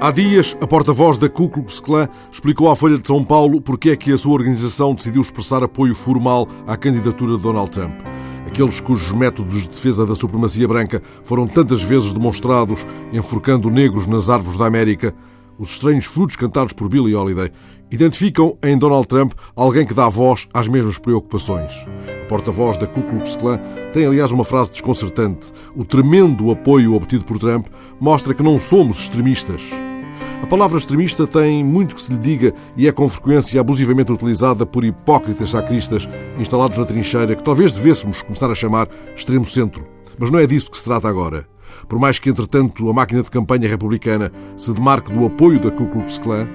Há dias, a porta-voz da Ku Klux Klan explicou à Folha de São Paulo porque é que a sua organização decidiu expressar apoio formal à candidatura de Donald Trump. Aqueles cujos métodos de defesa da supremacia branca foram tantas vezes demonstrados enforcando negros nas árvores da América, os estranhos frutos cantados por Billy Holiday identificam em Donald Trump alguém que dá voz às mesmas preocupações. A porta-voz da Ku Klux Klan tem, aliás, uma frase desconcertante. O tremendo apoio obtido por Trump mostra que não somos extremistas. A palavra extremista tem muito que se lhe diga e é com frequência abusivamente utilizada por hipócritas sacristas instalados na trincheira que talvez devêssemos começar a chamar extremo centro. Mas não é disso que se trata agora. Por mais que, entretanto, a máquina de campanha republicana se demarque do apoio da Ku Klux Klan,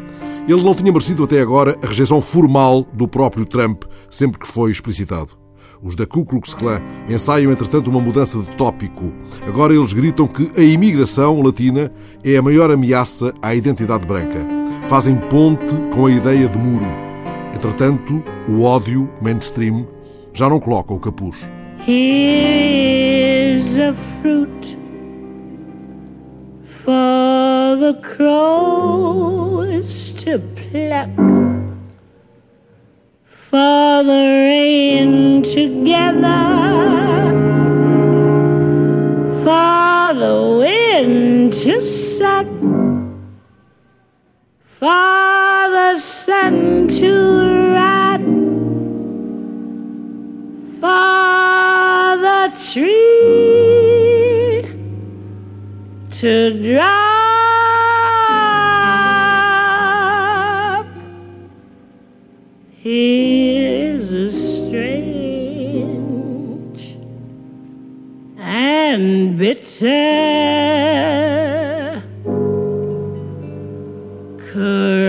ele não tinha merecido até agora a rejeição formal do próprio Trump, sempre que foi explicitado. Os da Ku Klux Klan ensaiam, entretanto, uma mudança de tópico. Agora eles gritam que a imigração latina é a maior ameaça à identidade branca. Fazem ponte com a ideia de muro. Entretanto, o ódio mainstream já não coloca o capuz. Here's a fruit for the crows to pluck. for the together, for the wind to suck, for the sun to rot, for the tree to drop. Here's a strange and bitter cry.